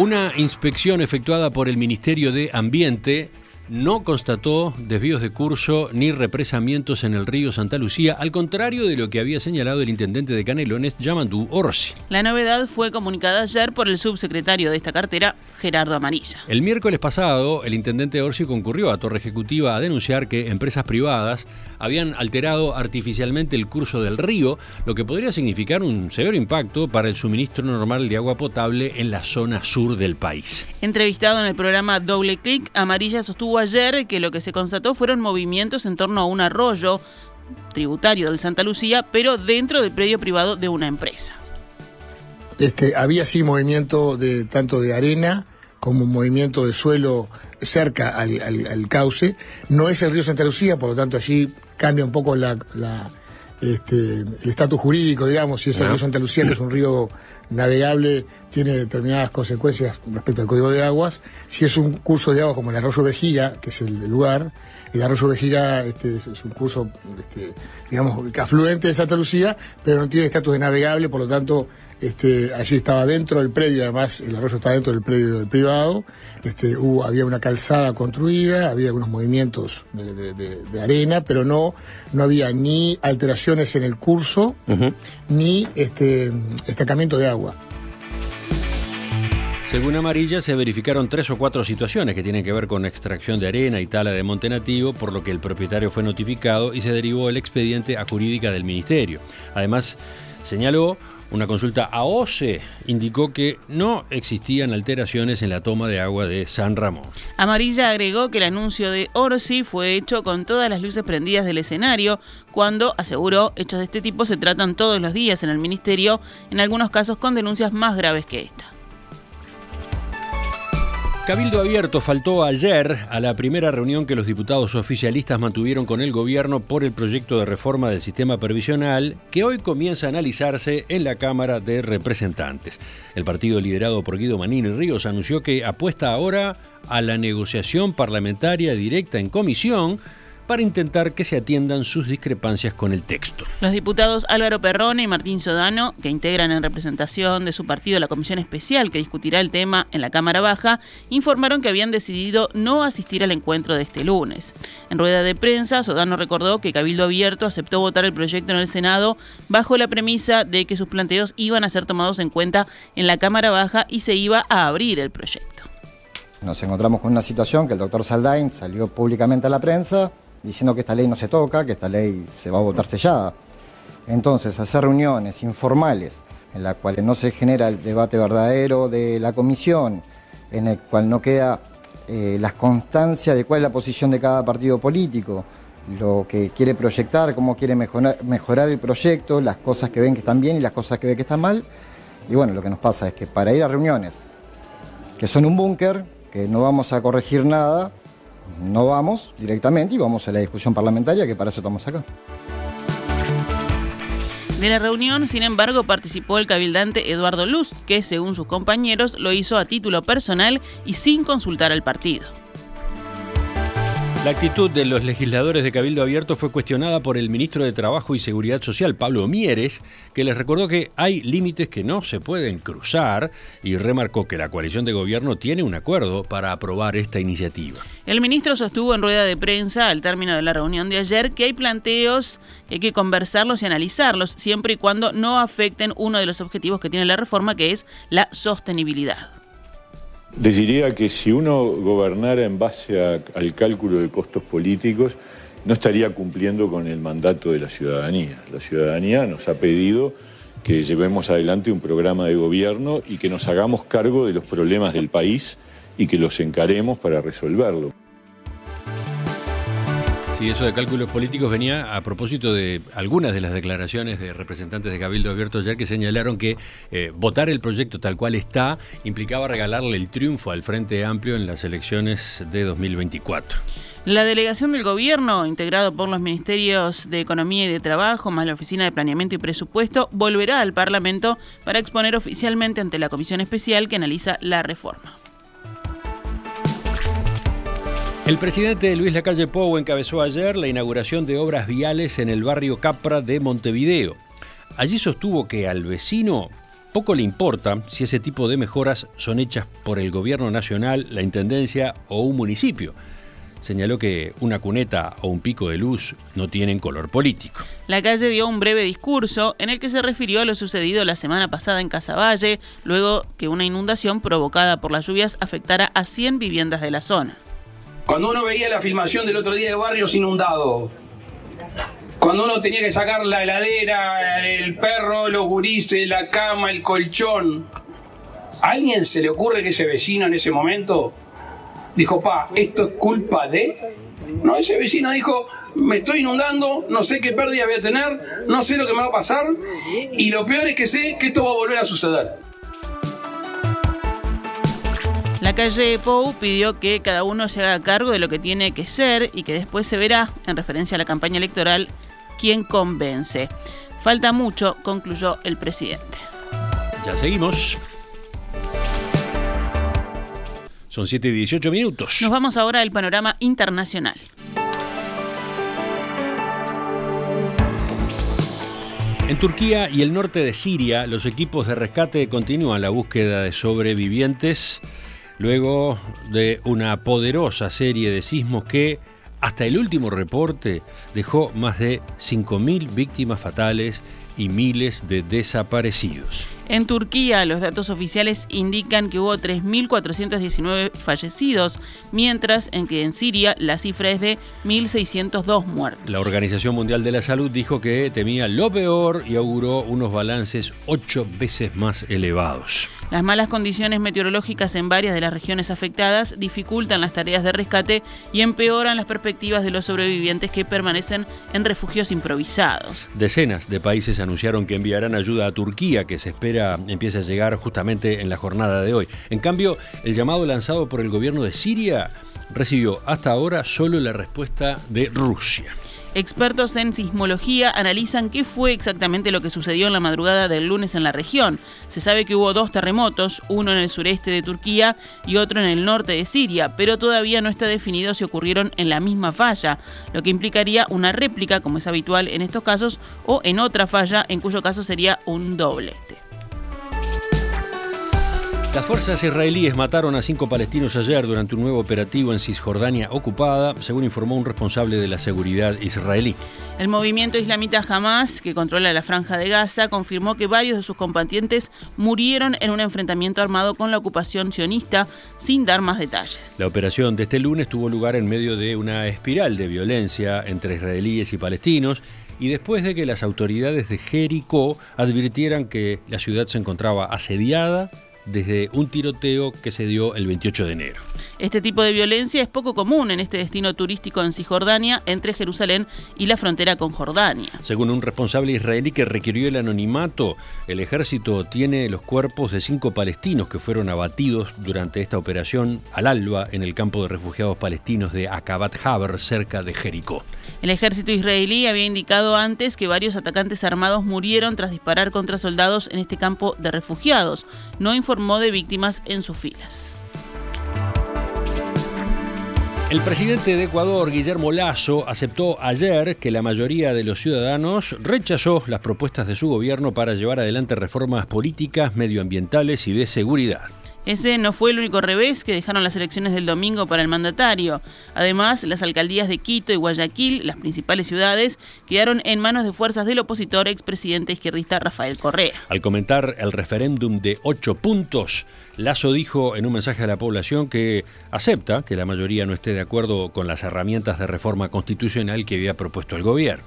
Una inspección efectuada por el Ministerio de Ambiente no constató desvíos de curso ni represamientos en el río Santa Lucía, al contrario de lo que había señalado el intendente de Canelones, Yamandú Orsi. La novedad fue comunicada ayer por el subsecretario de esta cartera, Gerardo Amarilla. El miércoles pasado, el intendente Orsi concurrió a Torre Ejecutiva a denunciar que empresas privadas habían alterado artificialmente el curso del río, lo que podría significar un severo impacto para el suministro normal de agua potable en la zona sur del país. Entrevistado en el programa Doble Click, Amarilla sostuvo ayer que lo que se constató fueron movimientos en torno a un arroyo tributario del Santa Lucía, pero dentro del predio privado de una empresa. Este, había sí movimiento de tanto de arena como movimiento de suelo cerca al, cauce. No es el río Santa Lucía, por lo tanto allí cambia un poco la, este, el estatus jurídico, digamos, si es el río Santa Lucía, que es un río navegable, tiene determinadas consecuencias respecto al código de aguas. Si es un curso de agua como el arroyo Vejiga, que es el lugar, el arroyo Vejiga este, es, un curso, este, digamos, afluente de Santa Lucía, pero no tiene estatus de navegable, por lo tanto, este, allí estaba dentro del predio, además el arroyo está dentro del predio del privado, este, hubo, había una calzada construida, había algunos movimientos de, arena, pero no, no había ni alteraciones en el curso, ni este, estancamiento de agua. Según Amarilla, se verificaron tres o cuatro situaciones que tienen que ver con extracción de arena y tala de monte nativo, por lo que el propietario fue notificado y se derivó el expediente a jurídica del ministerio. Además, señaló una consulta a OCE indicó que no existían alteraciones en la toma de agua de San Ramón. Amarilla agregó que el anuncio de Orsi fue hecho con todas las luces prendidas del escenario, cuando aseguró hechos de este tipo se tratan todos los días en el ministerio, en algunos casos con denuncias más graves que esta. Cabildo Abierto faltó ayer a la primera reunión que los diputados oficialistas mantuvieron con el gobierno por el proyecto de reforma del sistema previsional que hoy comienza a analizarse en la Cámara de Representantes. El partido liderado por Guido Manini Ríos anunció que apuesta ahora a la negociación parlamentaria directa en comisión para intentar que se atiendan sus discrepancias con el texto. Los diputados Álvaro Perrone y Martín Sodano, que integran en representación de su partido la comisión especial que discutirá el tema en la Cámara Baja, informaron que habían decidido no asistir al encuentro de este lunes. En rueda de prensa, Sodano recordó que Cabildo Abierto aceptó votar el proyecto en el Senado bajo la premisa de que sus planteos iban a ser tomados en cuenta en la Cámara Baja y se iba a abrir el proyecto. Nos encontramos con una situación que el doctor Saldain salió públicamente a la prensa diciendo que esta ley no se toca, que esta ley se va a votar sellada. Entonces, hacer reuniones informales en las cuales no se genera el debate verdadero de la comisión, en el cual no queda eh, la constancia de cuál es la posición de cada partido político, lo que quiere proyectar, cómo quiere mejorar, mejorar el proyecto, las cosas que ven que están bien y las cosas que ven que están mal. Y bueno, lo que nos pasa es que para ir a reuniones que son un búnker, que no vamos a corregir nada, no vamos directamente y vamos a la discusión parlamentaria que para eso estamos acá. De la reunión, sin embargo, participó el cabildante Eduardo Luz, que según sus compañeros lo hizo a título personal y sin consultar al partido. La actitud de los legisladores de Cabildo Abierto fue cuestionada por el ministro de Trabajo y Seguridad Social, Pablo Mieres, que les recordó que hay límites que no se pueden cruzar y remarcó que la coalición de gobierno tiene un acuerdo para aprobar esta iniciativa. El ministro sostuvo en rueda de prensa al término de la reunión de ayer que hay planteos que hay que conversarlos y analizarlos siempre y cuando no afecten uno de los objetivos que tiene la reforma, que es la sostenibilidad. Diría que si uno gobernara en base al cálculo de costos políticos, no estaría cumpliendo con el mandato de la ciudadanía. La ciudadanía nos ha pedido que llevemos adelante un programa de gobierno y que nos hagamos cargo de los problemas del país y que los encaremos para resolverlo. Sí, eso de cálculos políticos venía a propósito de algunas de las declaraciones de representantes de Cabildo Abierto ayer que señalaron que eh, votar el proyecto tal cual está implicaba regalarle el triunfo al Frente Amplio en las elecciones de 2024. La delegación del gobierno, integrado por los ministerios de Economía y de Trabajo, más la Oficina de Planeamiento y Presupuesto, volverá al Parlamento para exponer oficialmente ante la Comisión Especial que analiza la reforma. El presidente Luis Lacalle Pou encabezó ayer la inauguración de obras viales en el barrio Capra de Montevideo. Allí sostuvo que al vecino poco le importa si ese tipo de mejoras son hechas por el gobierno nacional, la intendencia o un municipio. Señaló que una cuneta o un pico de luz no tienen color político. La calle dio un breve discurso en el que se refirió a lo sucedido la semana pasada en Casaballe, luego que una inundación provocada por las lluvias afectara a 100 viviendas de la zona. Cuando uno veía la filmación del otro día de barrios inundados, cuando uno tenía que sacar la heladera, el perro, los gurises, la cama, el colchón, ¿a alguien se le ocurre que ese vecino en ese momento dijo, pa, esto es culpa de... No, ese vecino dijo, me estoy inundando, no sé qué pérdida voy a tener, no sé lo que me va a pasar y lo peor es que sé que esto va a volver a suceder. La calle Pou pidió que cada uno se haga cargo de lo que tiene que ser y que después se verá, en referencia a la campaña electoral, quién convence. Falta mucho, concluyó el presidente. Ya seguimos. Son 7 y 18 minutos. Nos vamos ahora al panorama internacional. En Turquía y el norte de Siria, los equipos de rescate continúan la búsqueda de sobrevivientes luego de una poderosa serie de sismos que, hasta el último reporte, dejó más de 5.000 víctimas fatales y miles de desaparecidos. En Turquía, los datos oficiales indican que hubo 3.419 fallecidos, mientras en que en Siria la cifra es de 1.602 muertos. La Organización Mundial de la Salud dijo que temía lo peor y auguró unos balances ocho veces más elevados. Las malas condiciones meteorológicas en varias de las regiones afectadas dificultan las tareas de rescate y empeoran las perspectivas de los sobrevivientes que permanecen en refugios improvisados. Decenas de países anunciaron que enviarán ayuda a Turquía, que se espera empiece a llegar justamente en la jornada de hoy. En cambio, el llamado lanzado por el gobierno de Siria recibió hasta ahora solo la respuesta de Rusia. Expertos en sismología analizan qué fue exactamente lo que sucedió en la madrugada del lunes en la región. Se sabe que hubo dos terremotos, uno en el sureste de Turquía y otro en el norte de Siria, pero todavía no está definido si ocurrieron en la misma falla, lo que implicaría una réplica, como es habitual en estos casos, o en otra falla, en cuyo caso sería un doblete. Las fuerzas israelíes mataron a cinco palestinos ayer durante un nuevo operativo en Cisjordania ocupada, según informó un responsable de la seguridad israelí. El movimiento islamita Hamas, que controla la franja de Gaza, confirmó que varios de sus combatientes murieron en un enfrentamiento armado con la ocupación sionista, sin dar más detalles. La operación de este lunes tuvo lugar en medio de una espiral de violencia entre israelíes y palestinos y después de que las autoridades de Jericó advirtieran que la ciudad se encontraba asediada desde un tiroteo que se dio el 28 de enero. Este tipo de violencia es poco común en este destino turístico en Cisjordania, entre Jerusalén y la frontera con Jordania. Según un responsable israelí que requirió el anonimato, el ejército tiene los cuerpos de cinco palestinos que fueron abatidos durante esta operación al alba en el campo de refugiados palestinos de Akabat Haber, cerca de Jericó. El ejército israelí había indicado antes que varios atacantes armados murieron tras disparar contra soldados en este campo de refugiados. No de víctimas en sus filas. El presidente de Ecuador, Guillermo Lazo, aceptó ayer que la mayoría de los ciudadanos rechazó las propuestas de su gobierno para llevar adelante reformas políticas, medioambientales y de seguridad. Ese no fue el único revés que dejaron las elecciones del domingo para el mandatario. Además, las alcaldías de Quito y Guayaquil, las principales ciudades, quedaron en manos de fuerzas del opositor expresidente izquierdista Rafael Correa. Al comentar el referéndum de ocho puntos, Lazo dijo en un mensaje a la población que acepta que la mayoría no esté de acuerdo con las herramientas de reforma constitucional que había propuesto el gobierno.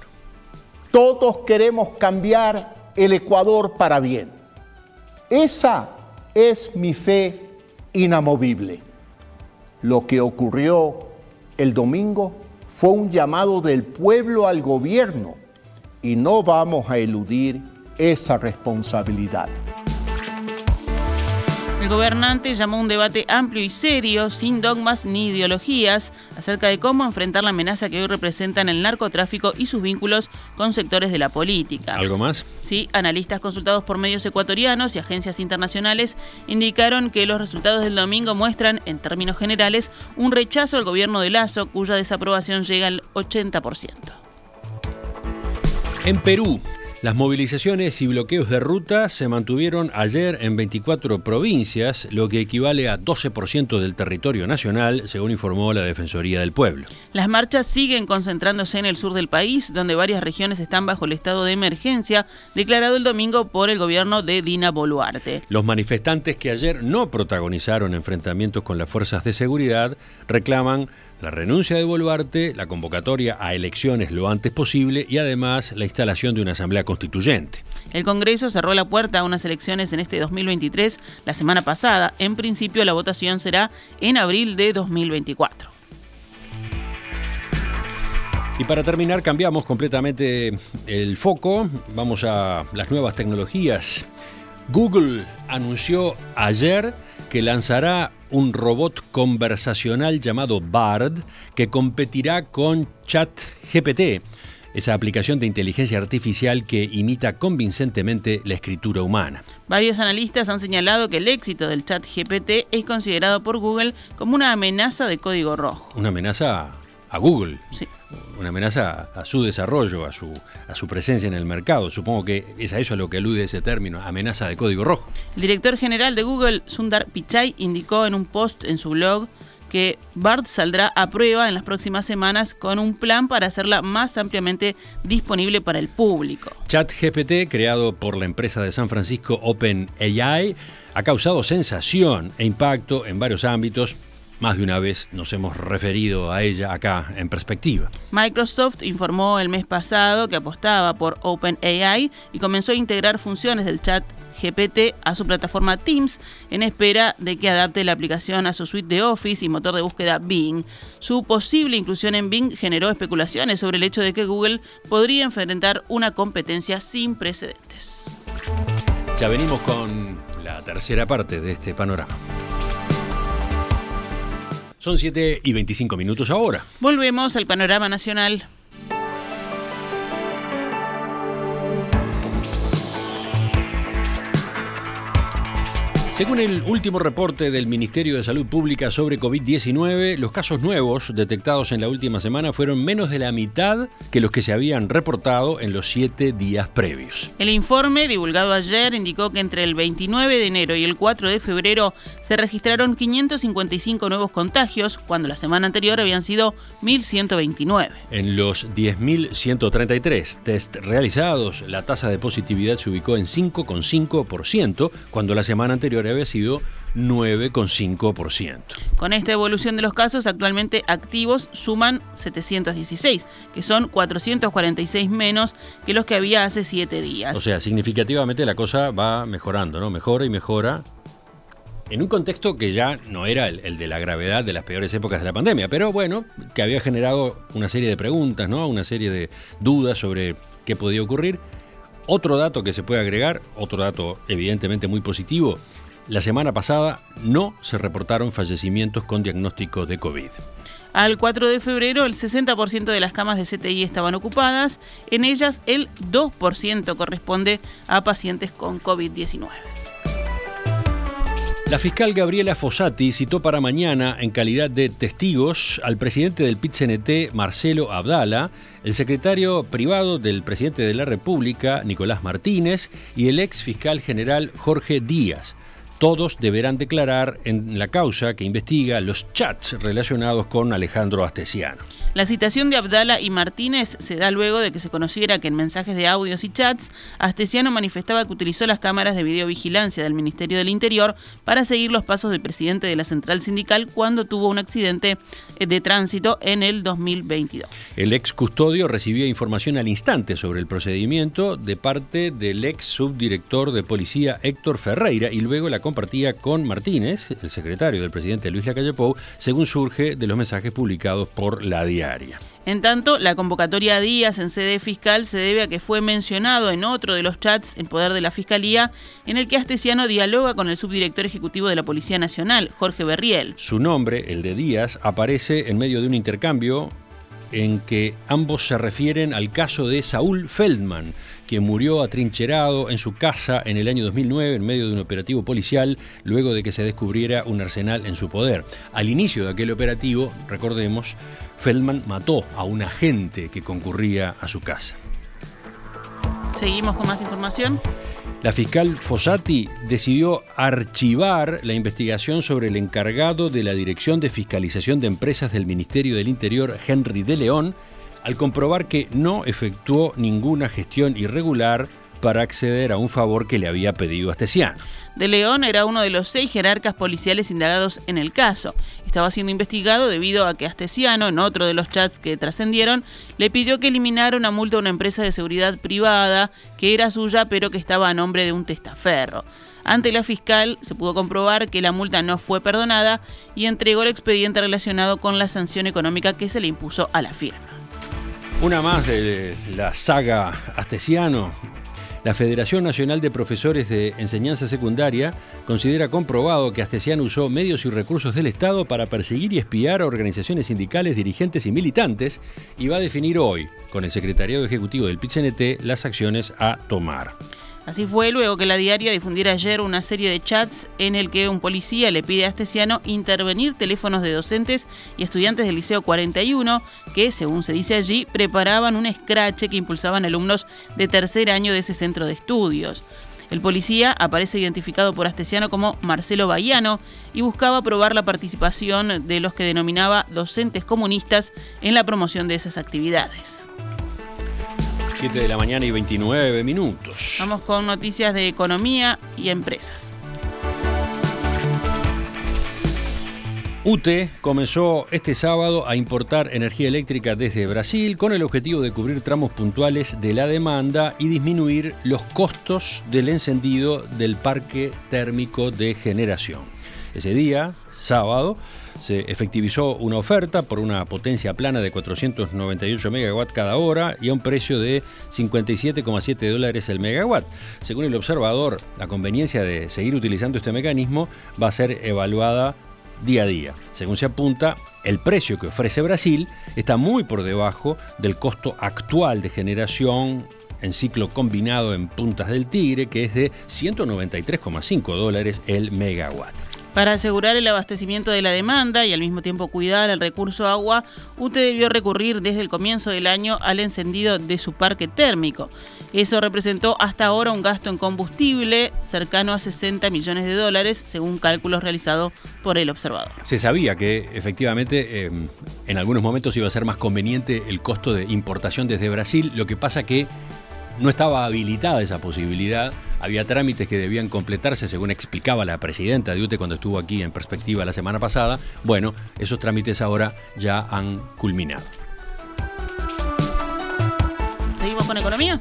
Todos queremos cambiar el Ecuador para bien. Esa es mi fe inamovible. Lo que ocurrió el domingo fue un llamado del pueblo al gobierno y no vamos a eludir esa responsabilidad. El gobernante llamó a un debate amplio y serio, sin dogmas ni ideologías, acerca de cómo enfrentar la amenaza que hoy representan el narcotráfico y sus vínculos con sectores de la política. ¿Algo más? Sí, analistas consultados por medios ecuatorianos y agencias internacionales indicaron que los resultados del domingo muestran, en términos generales, un rechazo al gobierno de Lazo, cuya desaprobación llega al 80%. En Perú, Las movilizaciones y bloqueos de ruta se mantuvieron ayer en 24 provincias, lo que equivale a 12% del territorio nacional, según informó la Defensoría del Pueblo. Las marchas siguen concentrándose en el sur del país, donde varias regiones están bajo el estado de emergencia declarado el domingo por el gobierno de Dina Boluarte. Los manifestantes que ayer no protagonizaron enfrentamientos con las fuerzas de seguridad reclaman la renuncia de Boluarte, la convocatoria a elecciones lo antes posible y además la instalación de una asamblea constituyente. El Congreso cerró la puerta a unas elecciones en este 2023 la semana pasada. En principio la votación será en abril de 2024. Y para terminar, cambiamos completamente el foco. Vamos a las nuevas tecnologías. Google anunció ayer que lanzará un robot conversacional llamado Bard que competirá con ChatGPT, esa aplicación de inteligencia artificial que imita convincentemente la escritura humana. Varios analistas han señalado que el éxito del ChatGPT es considerado por Google como una amenaza de código rojo. Una amenaza a Google. Sí una amenaza a su desarrollo, a su, a su presencia en el mercado. Supongo que es a eso a lo que alude ese término, amenaza de código rojo. El director general de Google, Sundar Pichai, indicó en un post en su blog que BART saldrá a prueba en las próximas semanas con un plan para hacerla más ampliamente disponible para el público. ChatGPT, creado por la empresa de San Francisco OpenAI, ha causado sensación e impacto en varios ámbitos, más de una vez nos hemos referido a ella acá en perspectiva. Microsoft informó el mes pasado que apostaba por OpenAI y comenzó a integrar funciones del chat GPT a su plataforma Teams en espera de que adapte la aplicación a su suite de Office y motor de búsqueda Bing. Su posible inclusión en Bing generó especulaciones sobre el hecho de que Google podría enfrentar una competencia sin precedentes. Ya venimos con la tercera parte de este panorama. Son 7 y 25 minutos ahora. Volvemos al panorama nacional. Según el último reporte del Ministerio de Salud Pública sobre COVID-19, los casos nuevos detectados en la última semana fueron menos de la mitad que los que se habían reportado en los siete días previos. El informe divulgado ayer indicó que entre el 29 de enero y el 4 de febrero se registraron 555 nuevos contagios, cuando la semana anterior habían sido 1.129. En los 10.133 test realizados, la tasa de positividad se ubicó en 5,5%, cuando la semana anterior había sido 9,5%. Con esta evolución de los casos, actualmente activos suman 716, que son 446 menos que los que había hace 7 días. O sea, significativamente la cosa va mejorando, ¿no? Mejora y mejora en un contexto que ya no era el, de la gravedad de las peores épocas de la pandemia, pero bueno, que había generado una serie de preguntas, ¿no? Una serie de dudas sobre qué podía ocurrir. Otro dato que se puede agregar, otro dato evidentemente muy positivo, la semana pasada no se reportaron fallecimientos con diagnóstico de COVID. Al 4 de febrero, el 60% de las camas de CTI estaban ocupadas. En ellas, el 2% corresponde a pacientes con COVID-19. La fiscal Gabriela Fossati citó para mañana, en calidad de testigos, al presidente del PIT-CNT, Marcelo Abdala, el secretario privado del presidente de la República, Nicolás Martínez, y el ex fiscal general Jorge Díaz todos deberán declarar en la causa que investiga los chats relacionados con Alejandro Astesiano. La citación de Abdala y Martínez se da luego de que se conociera que en mensajes de audios y chats, Astesiano manifestaba que utilizó las cámaras de videovigilancia del Ministerio del Interior para seguir los pasos del presidente de la central sindical cuando tuvo un accidente de tránsito en el 2022. El ex custodio recibía información al instante sobre el procedimiento de parte del ex subdirector de policía Héctor Ferreira y luego la compartía con Martínez, el secretario del presidente Luis Lacalle Pou, según surge de los mensajes publicados por la diaria. En tanto, la convocatoria a Díaz en sede fiscal se debe a que fue mencionado en otro de los chats en poder de la Fiscalía, en el que Astesiano dialoga con el subdirector ejecutivo de la Policía Nacional, Jorge Berriel. Su nombre, el de Díaz, aparece en medio de un intercambio en que ambos se refieren al caso de Saúl Feldman, quien murió atrincherado en su casa en el año 2009 en medio de un operativo policial luego de que se descubriera un arsenal en su poder. Al inicio de aquel operativo, recordemos, Feldman mató a un agente que concurría a su casa. Seguimos con más información. La fiscal Fossati decidió archivar la investigación sobre el encargado de la Dirección de Fiscalización de Empresas del Ministerio del Interior, Henry de León, al comprobar que no efectuó ninguna gestión irregular para acceder a un favor que le había pedido Astesiano. De León era uno de los seis jerarcas policiales indagados en el caso. Estaba siendo investigado debido a que Astesiano, en otro de los chats que trascendieron, le pidió que eliminara una multa a una empresa de seguridad privada que era suya pero que estaba a nombre de un testaferro. Ante la fiscal se pudo comprobar que la multa no fue perdonada y entregó el expediente relacionado con la sanción económica que se le impuso a la firma. Una más de la saga Astesiano. La Federación Nacional de Profesores de Enseñanza Secundaria considera comprobado que Astesiano usó medios y recursos del Estado para perseguir y espiar a organizaciones sindicales, dirigentes y militantes y va a definir hoy, con el Secretariado Ejecutivo del PITCNT, las acciones a tomar. Así fue luego que la diaria difundiera ayer una serie de chats en el que un policía le pide a Astesiano intervenir teléfonos de docentes y estudiantes del Liceo 41 que, según se dice allí, preparaban un escrache que impulsaban alumnos de tercer año de ese centro de estudios. El policía aparece identificado por Astesiano como Marcelo Bahiano y buscaba probar la participación de los que denominaba docentes comunistas en la promoción de esas actividades. 7 de la mañana y 29 minutos. Vamos con noticias de economía y empresas. UTE comenzó este sábado a importar energía eléctrica desde Brasil con el objetivo de cubrir tramos puntuales de la demanda y disminuir los costos del encendido del parque térmico de generación. Ese día, sábado, se efectivizó una oferta por una potencia plana de 498 megawatts cada hora y a un precio de 57,7 dólares el megawatt. Según el observador, la conveniencia de seguir utilizando este mecanismo va a ser evaluada día a día. Según se apunta, el precio que ofrece Brasil está muy por debajo del costo actual de generación en ciclo combinado en puntas del Tigre, que es de 193,5 dólares el megawatt. Para asegurar el abastecimiento de la demanda y al mismo tiempo cuidar el recurso agua, UTE debió recurrir desde el comienzo del año al encendido de su parque térmico. Eso representó hasta ahora un gasto en combustible cercano a 60 millones de dólares, según cálculos realizados por el observador. Se sabía que efectivamente eh, en algunos momentos iba a ser más conveniente el costo de importación desde Brasil, lo que pasa que no estaba habilitada esa posibilidad había trámites que debían completarse, según explicaba la presidenta de UTE cuando estuvo aquí en perspectiva la semana pasada. Bueno, esos trámites ahora ya han culminado. ¿Seguimos con economía?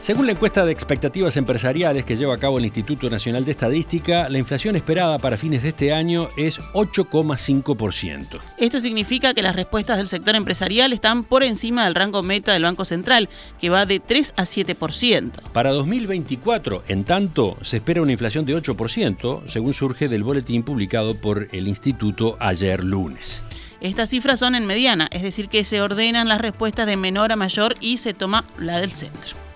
Según la encuesta de expectativas empresariales que lleva a cabo el Instituto Nacional de Estadística, la inflación esperada para fines de este año es 8,5%. Esto significa que las respuestas del sector empresarial están por encima del rango meta del Banco Central, que va de 3 a 7%. Para 2024, en tanto, se espera una inflación de 8%, según surge del boletín publicado por el Instituto ayer lunes. Estas cifras son en mediana, es decir, que se ordenan las respuestas de menor a mayor y se toma la del centro.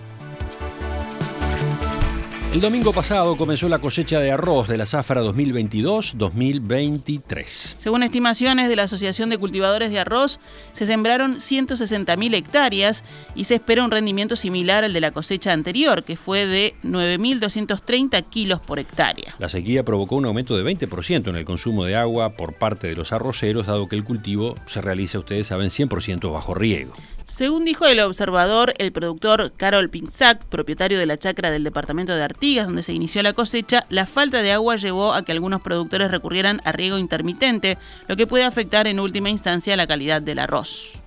El domingo pasado comenzó la cosecha de arroz de la zafra 2022-2023. Según estimaciones de la Asociación de Cultivadores de Arroz, se sembraron 160.000 hectáreas y se espera un rendimiento similar al de la cosecha anterior, que fue de 9.230 kilos por hectárea. La sequía provocó un aumento de 20% en el consumo de agua por parte de los arroceros, dado que el cultivo se realiza, ustedes saben, 100% bajo riego. Según dijo el observador, el productor Carol Pinzac, propietario de la chacra del departamento de Artigas, donde se inició la cosecha, la falta de agua llevó a que algunos productores recurrieran a riego intermitente, lo que puede afectar en última instancia la calidad del arroz.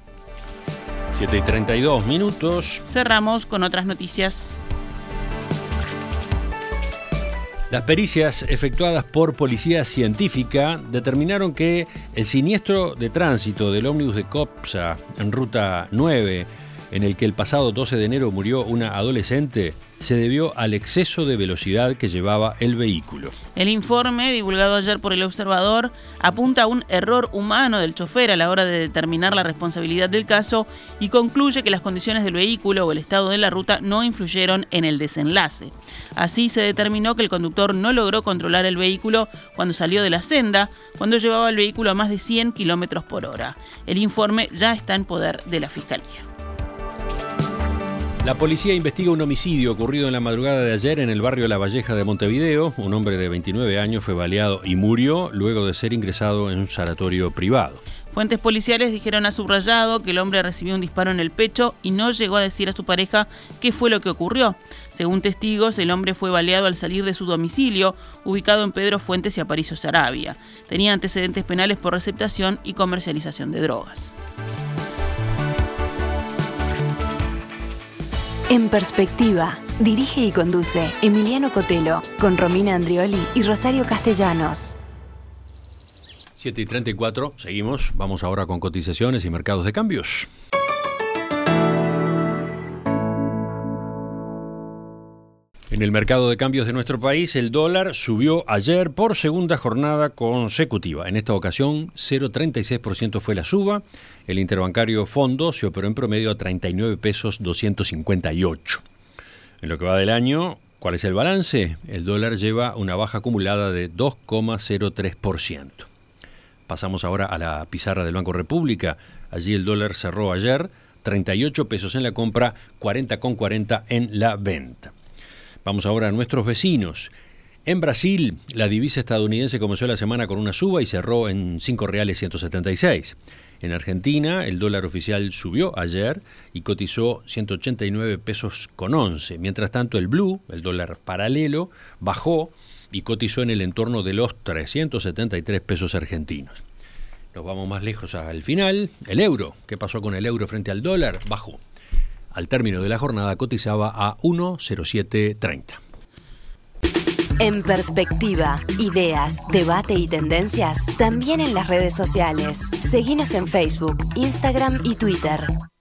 7 y 32 minutos. Cerramos con otras noticias. Las pericias efectuadas por Policía Científica determinaron que el siniestro de tránsito del ómnibus de COPSA en ruta 9, en el que el pasado 12 de enero murió una adolescente, se debió al exceso de velocidad que llevaba el vehículo. El informe, divulgado ayer por el observador, apunta a un error humano del chofer a la hora de determinar la responsabilidad del caso y concluye que las condiciones del vehículo o el estado de la ruta no influyeron en el desenlace. Así se determinó que el conductor no logró controlar el vehículo cuando salió de la senda, cuando llevaba el vehículo a más de 100 kilómetros por hora. El informe ya está en poder de la Fiscalía. La policía investiga un homicidio ocurrido en la madrugada de ayer en el barrio La Valleja de Montevideo. Un hombre de 29 años fue baleado y murió luego de ser ingresado en un sanatorio privado. Fuentes policiales dijeron a subrayado que el hombre recibió un disparo en el pecho y no llegó a decir a su pareja qué fue lo que ocurrió. Según testigos, el hombre fue baleado al salir de su domicilio, ubicado en Pedro Fuentes y Aparicio Sarabia. Tenía antecedentes penales por receptación y comercialización de drogas. En perspectiva, dirige y conduce Emiliano Cotelo con Romina Andrioli y Rosario Castellanos. 7 y 34, seguimos. Vamos ahora con cotizaciones y mercados de cambios. En el mercado de cambios de nuestro país, el dólar subió ayer por segunda jornada consecutiva. En esta ocasión, 0,36% fue la suba. El interbancario fondo se operó en promedio a 39 pesos 258. En lo que va del año, ¿cuál es el balance? El dólar lleva una baja acumulada de 2,03%. Pasamos ahora a la pizarra del Banco República. Allí el dólar cerró ayer 38 pesos en la compra, 40,40 en la venta. Vamos ahora a nuestros vecinos. En Brasil, la divisa estadounidense comenzó la semana con una suba y cerró en 5 reales 176. En Argentina, el dólar oficial subió ayer y cotizó 189 pesos con 11. Mientras tanto, el blue, el dólar paralelo, bajó y cotizó en el entorno de los 373 pesos argentinos. Nos vamos más lejos al final. El euro. ¿Qué pasó con el euro frente al dólar? Bajó. Al término de la jornada cotizaba a 1,0730. En perspectiva, ideas, debate y tendencias, también en las redes sociales. Seguimos en Facebook, Instagram y Twitter.